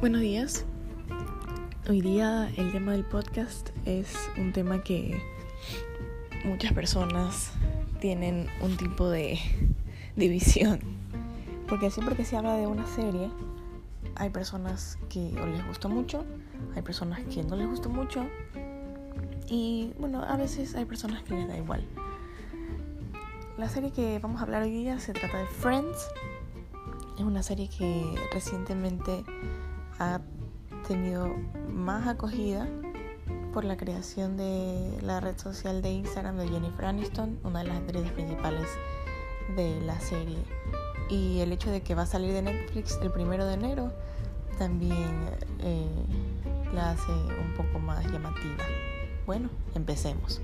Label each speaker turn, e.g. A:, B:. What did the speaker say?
A: Buenos días. Hoy día el tema del podcast es un tema que muchas personas tienen un tipo de división. Porque siempre que se habla de una serie, hay personas que o les gusta mucho, hay personas que no les gusta mucho y bueno, a veces hay personas que les da igual. La serie que vamos a hablar hoy día se trata de Friends. Es una serie que recientemente ha tenido más acogida por la creación de la red social de Instagram de Jennifer Aniston, una de las actrices principales de la serie. Y el hecho de que va a salir de Netflix el primero de enero también eh, la hace un poco más llamativa. Bueno, empecemos.